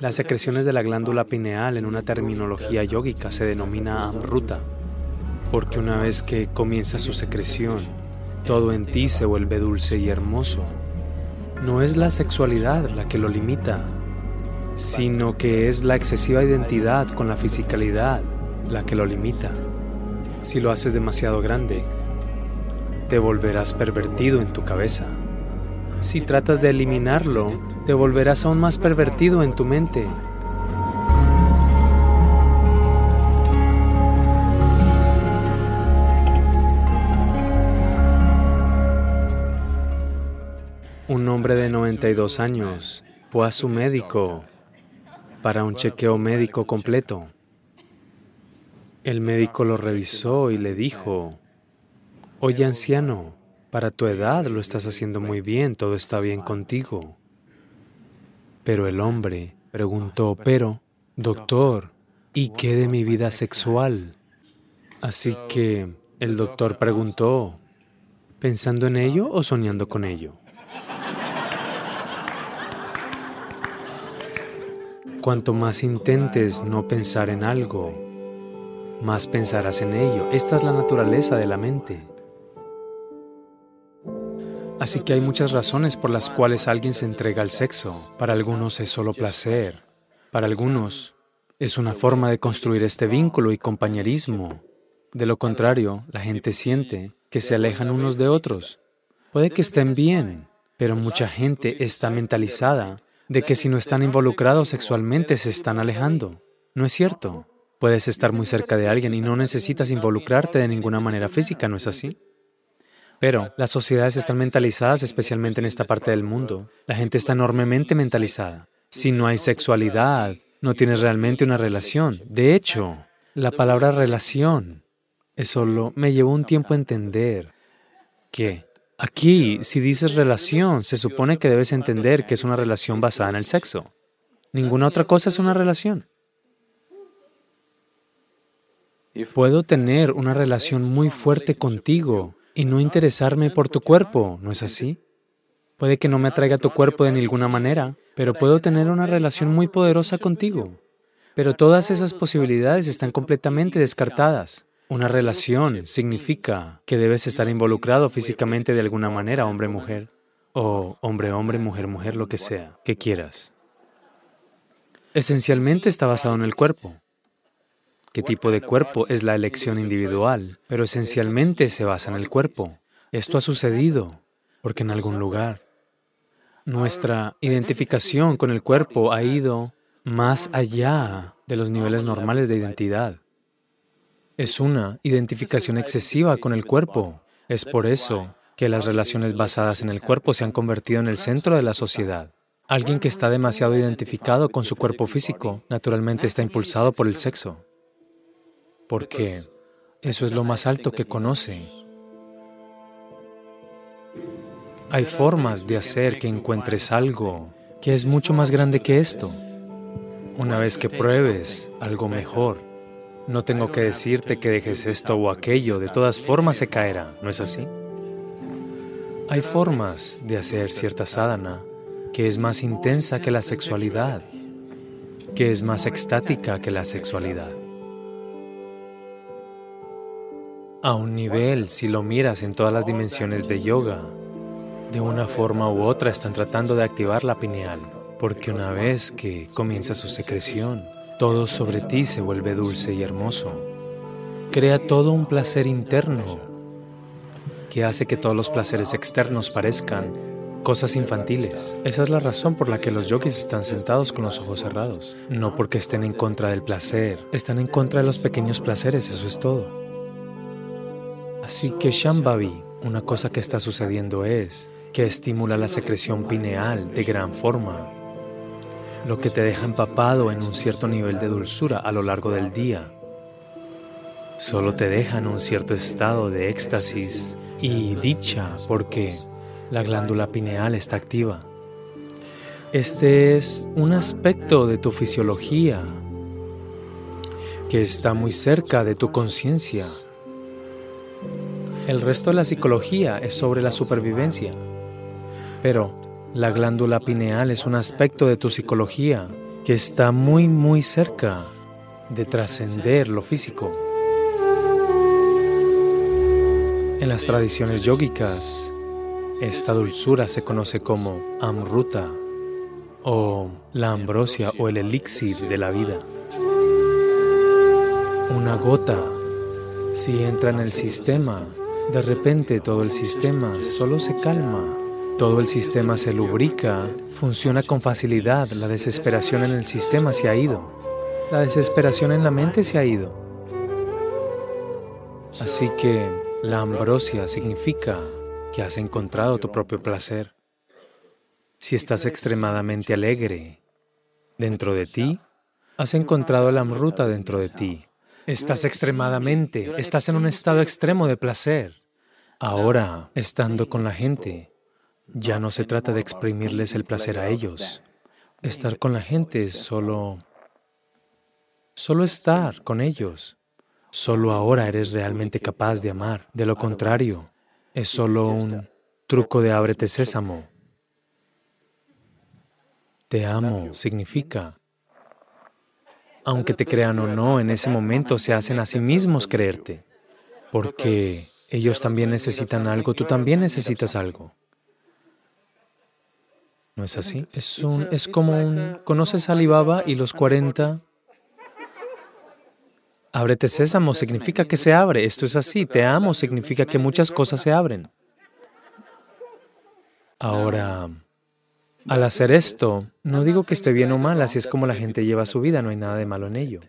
Las secreciones de la glándula pineal en una terminología yógica se denomina amruta, porque una vez que comienza su secreción, todo en ti se vuelve dulce y hermoso. No es la sexualidad la que lo limita, sino que es la excesiva identidad con la fisicalidad la que lo limita. Si lo haces demasiado grande, te volverás pervertido en tu cabeza. Si tratas de eliminarlo, te volverás aún más pervertido en tu mente. Un hombre de 92 años fue a su médico para un chequeo médico completo. El médico lo revisó y le dijo, Oye anciano, para tu edad lo estás haciendo muy bien, todo está bien contigo. Pero el hombre preguntó, pero, doctor, ¿y qué de mi vida sexual? Así que el doctor preguntó, ¿pensando en ello o soñando con ello? Cuanto más intentes no pensar en algo, más pensarás en ello. Esta es la naturaleza de la mente. Así que hay muchas razones por las cuales alguien se entrega al sexo. Para algunos es solo placer. Para algunos es una forma de construir este vínculo y compañerismo. De lo contrario, la gente siente que se alejan unos de otros. Puede que estén bien, pero mucha gente está mentalizada de que si no están involucrados sexualmente se están alejando. ¿No es cierto? Puedes estar muy cerca de alguien y no necesitas involucrarte de ninguna manera física, ¿no es así? Pero las sociedades están mentalizadas, especialmente en esta parte del mundo. La gente está enormemente mentalizada. Si no hay sexualidad, no tienes realmente una relación. De hecho, la palabra relación es solo me llevó un tiempo entender que Aquí, si dices relación, se supone que debes entender que es una relación basada en el sexo. Ninguna otra cosa es una relación. Puedo tener una relación muy fuerte contigo y no interesarme por tu cuerpo, ¿no es así? Puede que no me atraiga tu cuerpo de ninguna manera, pero puedo tener una relación muy poderosa contigo. Pero todas esas posibilidades están completamente descartadas. Una relación significa que debes estar involucrado físicamente de alguna manera, hombre-mujer, o hombre-hombre, mujer-mujer, lo que sea, que quieras. Esencialmente está basado en el cuerpo. ¿Qué tipo de cuerpo es la elección individual? Pero esencialmente se basa en el cuerpo. Esto ha sucedido porque en algún lugar nuestra identificación con el cuerpo ha ido más allá de los niveles normales de identidad es una identificación excesiva con el cuerpo. Es por eso que las relaciones basadas en el cuerpo se han convertido en el centro de la sociedad. Alguien que está demasiado identificado con su cuerpo físico, naturalmente está impulsado por el sexo, porque eso es lo más alto que conoce. Hay formas de hacer que encuentres algo que es mucho más grande que esto. Una vez que pruebes algo mejor, no tengo que decirte que dejes esto o aquello, de todas formas se caerá, ¿no es así? Hay formas de hacer cierta sadhana que es más intensa que la sexualidad, que es más extática que la sexualidad. A un nivel, si lo miras en todas las dimensiones de yoga, de una forma u otra están tratando de activar la pineal, porque una vez que comienza su secreción, todo sobre ti se vuelve dulce y hermoso. Crea todo un placer interno que hace que todos los placeres externos parezcan cosas infantiles. Esa es la razón por la que los yogis están sentados con los ojos cerrados. No porque estén en contra del placer, están en contra de los pequeños placeres, eso es todo. Así que Shambhavi, una cosa que está sucediendo es que estimula la secreción pineal de gran forma lo que te deja empapado en un cierto nivel de dulzura a lo largo del día. Solo te deja en un cierto estado de éxtasis y dicha porque la glándula pineal está activa. Este es un aspecto de tu fisiología que está muy cerca de tu conciencia. El resto de la psicología es sobre la supervivencia, pero la glándula pineal es un aspecto de tu psicología que está muy, muy cerca de trascender lo físico. En las tradiciones yógicas, esta dulzura se conoce como amruta o la ambrosia o el elixir de la vida. Una gota, si entra en el sistema, de repente todo el sistema solo se calma, todo el sistema se lubrica, funciona con facilidad, la desesperación en el sistema se ha ido, la desesperación en la mente se ha ido. Así que la ambrosia significa que has encontrado tu propio placer. Si estás extremadamente alegre dentro de ti, has encontrado la amruta dentro de ti. Estás extremadamente, estás en un estado extremo de placer. Ahora, estando con la gente, ya no se trata de exprimirles el placer a ellos. Estar con la gente es solo, solo estar con ellos. Solo ahora eres realmente capaz de amar. De lo contrario, es solo un truco de ábrete sésamo. Te amo significa aunque te crean o no, en ese momento se hacen a sí mismos creerte, porque ellos también necesitan algo, tú también necesitas algo. ¿No es así? Es, un, es como un... ¿Conoces a Alibaba y los 40? Ábrete sésamo significa que se abre. Esto es así. Te amo significa que muchas cosas se abren. Ahora, al hacer esto, no digo que esté bien o mal, así es como la gente lleva su vida, no hay nada de malo en ello.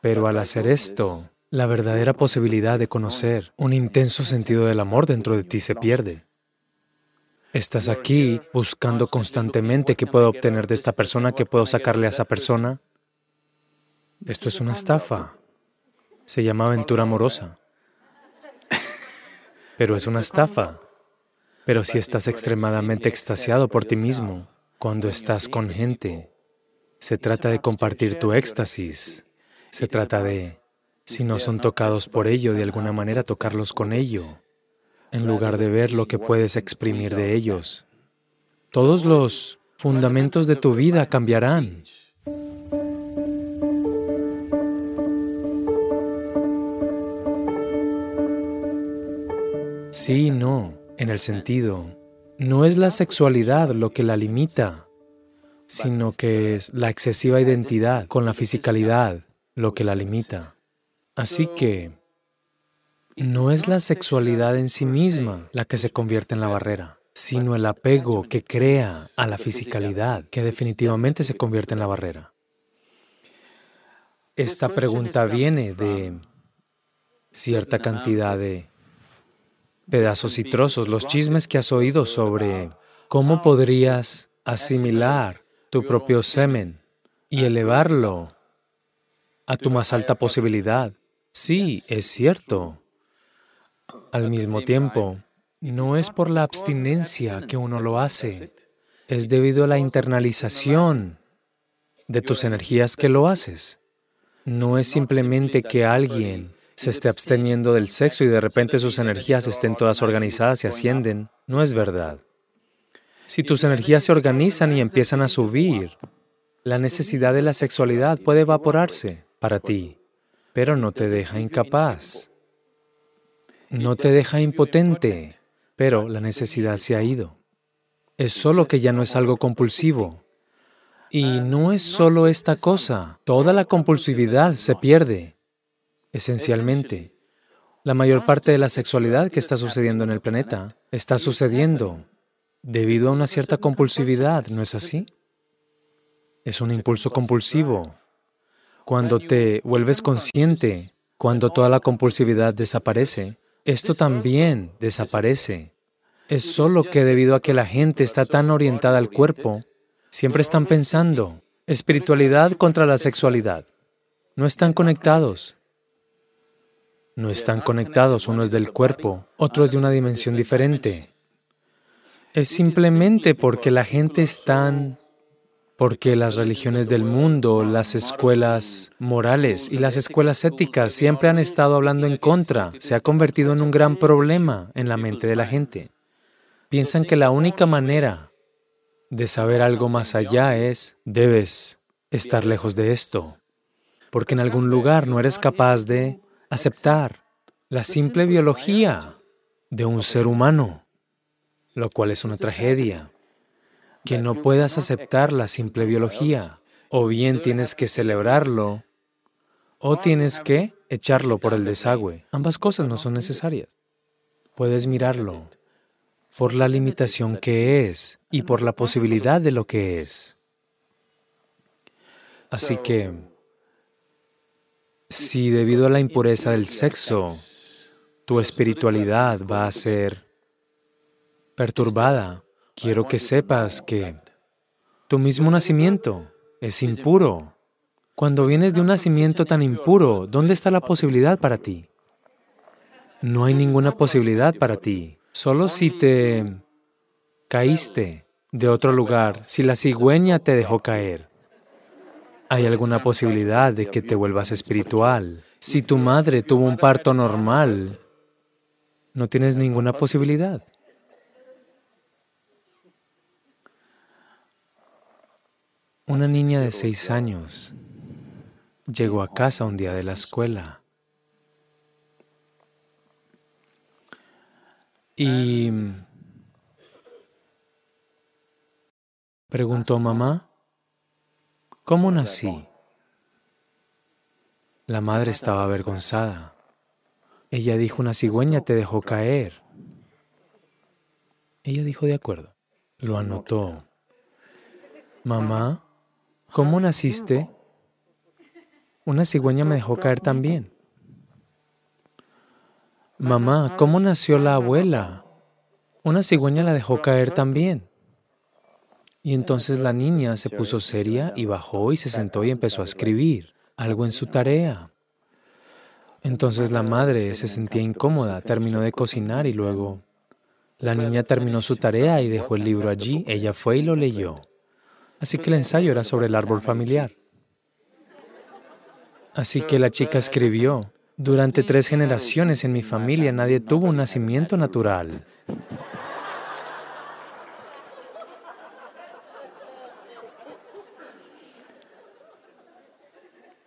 Pero al hacer esto, la verdadera posibilidad de conocer un intenso sentido del amor dentro de ti se pierde. Estás aquí buscando constantemente qué puedo obtener de esta persona, qué puedo sacarle a esa persona. Esto es una estafa. Se llama aventura amorosa. Pero es una estafa. Pero si estás extremadamente extasiado por ti mismo, cuando estás con gente, se trata de compartir tu éxtasis. Se trata de, si no son tocados por ello, de alguna manera tocarlos con ello, en lugar de ver lo que puedes exprimir de ellos. Todos los fundamentos de tu vida cambiarán. Sí, no en el sentido, no es la sexualidad lo que la limita, sino que es la excesiva identidad con la fisicalidad lo que la limita. Así que no es la sexualidad en sí misma la que se convierte en la barrera, sino el apego que crea a la fisicalidad que definitivamente se convierte en la barrera. Esta pregunta viene de cierta cantidad de pedazos y trozos, los chismes que has oído sobre cómo podrías asimilar tu propio semen y elevarlo a tu más alta posibilidad. Sí, es cierto. Al mismo tiempo, no es por la abstinencia que uno lo hace, es debido a la internalización de tus energías que lo haces. No es simplemente que alguien se esté absteniendo del sexo y de repente sus energías estén todas organizadas y ascienden. No es verdad. Si tus energías se organizan y empiezan a subir, la necesidad de la sexualidad puede evaporarse para ti, pero no te deja incapaz. No te deja impotente, pero la necesidad se ha ido. Es solo que ya no es algo compulsivo. Y no es solo esta cosa, toda la compulsividad se pierde. Esencialmente, la mayor parte de la sexualidad que está sucediendo en el planeta está sucediendo debido a una cierta compulsividad, ¿no es así? Es un impulso compulsivo. Cuando te vuelves consciente, cuando toda la compulsividad desaparece, esto también desaparece. Es solo que debido a que la gente está tan orientada al cuerpo, siempre están pensando espiritualidad contra la sexualidad. No están conectados no están conectados, uno es del cuerpo, otro es de una dimensión diferente. Es simplemente porque la gente es tan... porque las religiones del mundo, las escuelas morales y las escuelas éticas siempre han estado hablando en contra, se ha convertido en un gran problema en la mente de la gente. Piensan que la única manera de saber algo más allá es, debes estar lejos de esto, porque en algún lugar no eres capaz de aceptar la simple biología de un ser humano, lo cual es una tragedia. Que no puedas aceptar la simple biología, o bien tienes que celebrarlo, o tienes que echarlo por el desagüe. Ambas cosas no son necesarias. Puedes mirarlo por la limitación que es y por la posibilidad de lo que es. Así que, si debido a la impureza del sexo, tu espiritualidad va a ser perturbada, quiero que sepas que tu mismo nacimiento es impuro. Cuando vienes de un nacimiento tan impuro, ¿dónde está la posibilidad para ti? No hay ninguna posibilidad para ti. Solo si te caíste de otro lugar, si la cigüeña te dejó caer, ¿Hay alguna posibilidad de que te vuelvas espiritual? Si tu madre tuvo un parto normal, no tienes ninguna posibilidad. Una niña de seis años llegó a casa un día de la escuela y preguntó, mamá, ¿Cómo nací? La madre estaba avergonzada. Ella dijo, una cigüeña te dejó caer. Ella dijo, de acuerdo. Lo anotó. Mamá, ¿cómo naciste? Una cigüeña me dejó caer también. Mamá, ¿cómo nació la abuela? Una cigüeña la dejó caer también. Y entonces la niña se puso seria y bajó y se sentó y empezó a escribir algo en su tarea. Entonces la madre se sentía incómoda, terminó de cocinar y luego la niña terminó su tarea y dejó el libro allí. Ella fue y lo leyó. Así que el ensayo era sobre el árbol familiar. Así que la chica escribió, durante tres generaciones en mi familia nadie tuvo un nacimiento natural.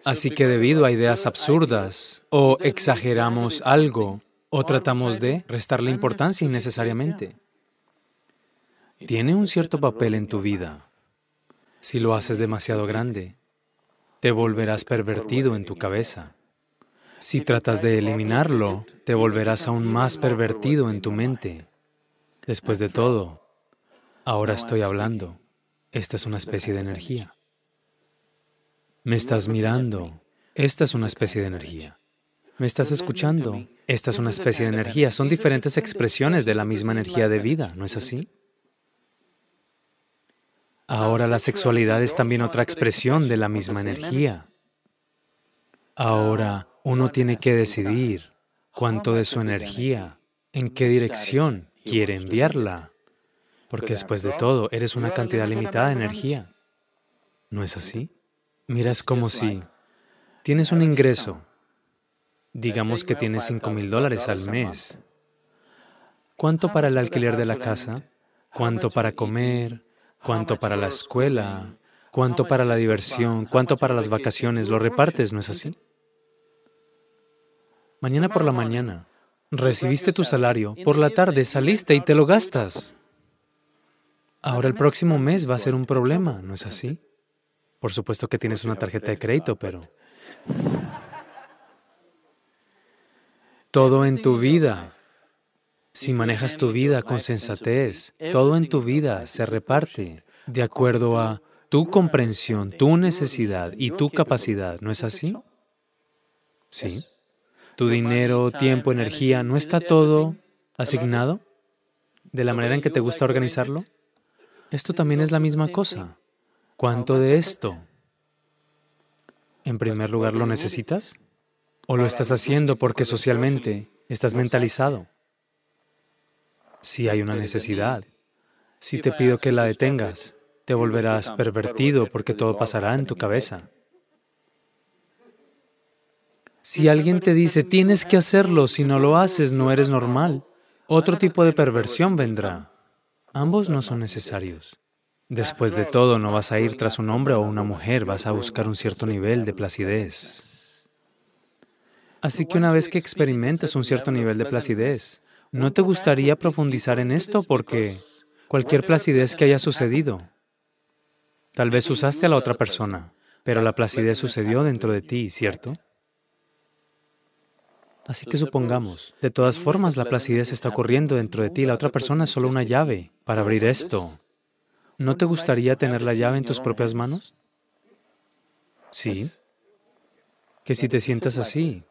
Así que debido a ideas absurdas, o exageramos algo, o tratamos de restarle importancia innecesariamente. Tiene un cierto papel en tu vida. Si lo haces demasiado grande, te volverás pervertido en tu cabeza. Si tratas de eliminarlo, te volverás aún más pervertido en tu mente. Después de todo, ahora estoy hablando. Esta es una especie de energía. Me estás mirando. Esta es una especie de energía. Me estás escuchando. Esta es una especie de energía. Son diferentes expresiones de la misma energía de vida, ¿no es así? Ahora la sexualidad es también otra expresión de la misma energía. Ahora uno tiene que decidir cuánto de su energía, en qué dirección quiere enviarla, porque después de todo eres una cantidad limitada de energía. ¿No es así? Mira, es como si tienes un ingreso, digamos que tienes 5 mil dólares al mes. ¿Cuánto para el alquiler de la casa? ¿Cuánto para comer? ¿Cuánto para la escuela? ¿Cuánto para la diversión? ¿Cuánto para las vacaciones? ¿Lo repartes, no es así? Mañana por la mañana recibiste tu salario, por la tarde saliste y te lo gastas. Ahora el próximo mes va a ser un problema, ¿no es así? Por supuesto que tienes una tarjeta de crédito, pero... Todo en tu vida, si manejas tu vida con sensatez, todo en tu vida se reparte de acuerdo a tu comprensión, tu necesidad y tu capacidad, ¿no es así? Sí. Tu dinero, tiempo, energía, ¿no está todo asignado de la manera en que te gusta organizarlo? Esto también es la misma cosa. ¿Cuánto de esto? En primer lugar, ¿lo necesitas? ¿O lo estás haciendo porque socialmente estás mentalizado? Si hay una necesidad, si te pido que la detengas, te volverás pervertido porque todo pasará en tu cabeza. Si alguien te dice, tienes que hacerlo, si no lo haces, no eres normal, otro tipo de perversión vendrá. Ambos no son necesarios. Después de todo, no vas a ir tras un hombre o una mujer, vas a buscar un cierto nivel de placidez. Así que una vez que experimentes un cierto nivel de placidez, ¿no te gustaría profundizar en esto? Porque cualquier placidez que haya sucedido, tal vez usaste a la otra persona, pero la placidez sucedió dentro de ti, ¿cierto? Así que supongamos, de todas formas, la placidez está ocurriendo dentro de ti, la otra persona es solo una llave para abrir esto. ¿No te gustaría tener la llave en tus propias manos? Sí. Que si te sientas así,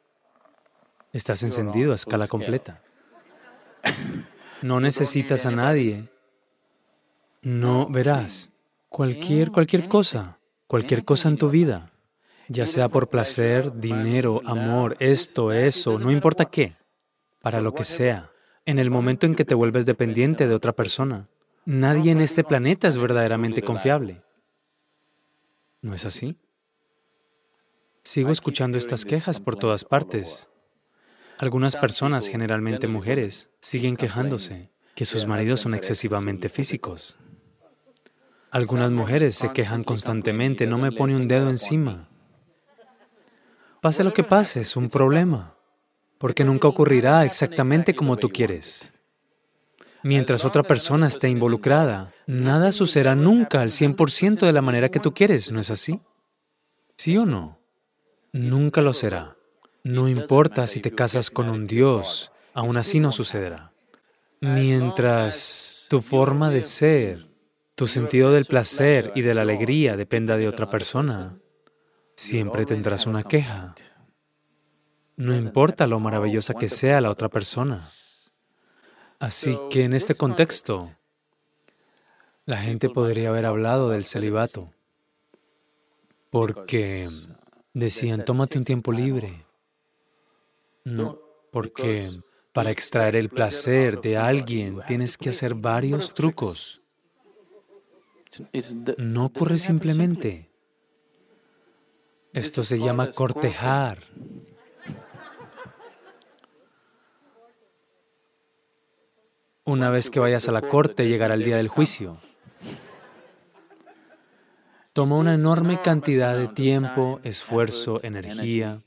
estás encendido a escala completa. No necesitas a nadie. No verás. Cualquier, cualquier cosa, cualquier cosa en tu vida, ya sea por placer, dinero, amor, esto, eso, no importa qué, para lo que sea, en el momento en que te vuelves dependiente de otra persona, Nadie en este planeta es verdaderamente confiable. ¿No es así? Sigo escuchando estas quejas por todas partes. Algunas personas, generalmente mujeres, siguen quejándose que sus maridos son excesivamente físicos. Algunas mujeres se quejan constantemente, no me pone un dedo encima. Pase lo que pase, es un problema, porque nunca ocurrirá exactamente como tú quieres. Mientras otra persona esté involucrada, nada sucederá nunca al 100% de la manera que tú quieres, ¿no es así? ¿Sí o no? Nunca lo será. No importa si te casas con un Dios, aún así no sucederá. Mientras tu forma de ser, tu sentido del placer y de la alegría dependa de otra persona, siempre tendrás una queja. No importa lo maravillosa que sea la otra persona. Así que en este contexto, la gente podría haber hablado del celibato, porque decían, tómate un tiempo libre. No, porque para extraer el placer de alguien tienes que hacer varios trucos. No ocurre simplemente. Esto se llama cortejar. Una vez que vayas a la corte, llegará el día del juicio. Toma una enorme cantidad de tiempo, esfuerzo, energía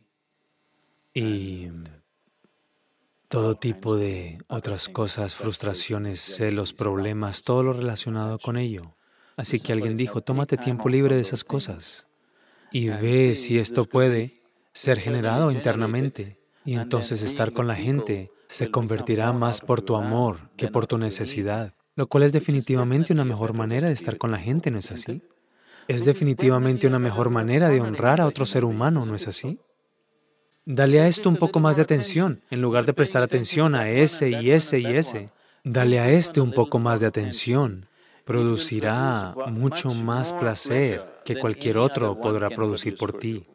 y todo tipo de otras cosas, frustraciones, celos, problemas, todo lo relacionado con ello. Así que alguien dijo, tómate tiempo libre de esas cosas y ve si esto puede ser generado internamente y entonces estar con la gente se convertirá más por tu amor que por tu necesidad, lo cual es definitivamente una mejor manera de estar con la gente, ¿no es así? Es definitivamente una mejor manera de honrar a otro ser humano, ¿no es así? Dale a esto un poco más de atención, en lugar de prestar atención a ese y ese y ese. Dale a este un poco más de atención. Producirá mucho más placer que cualquier otro podrá producir por ti.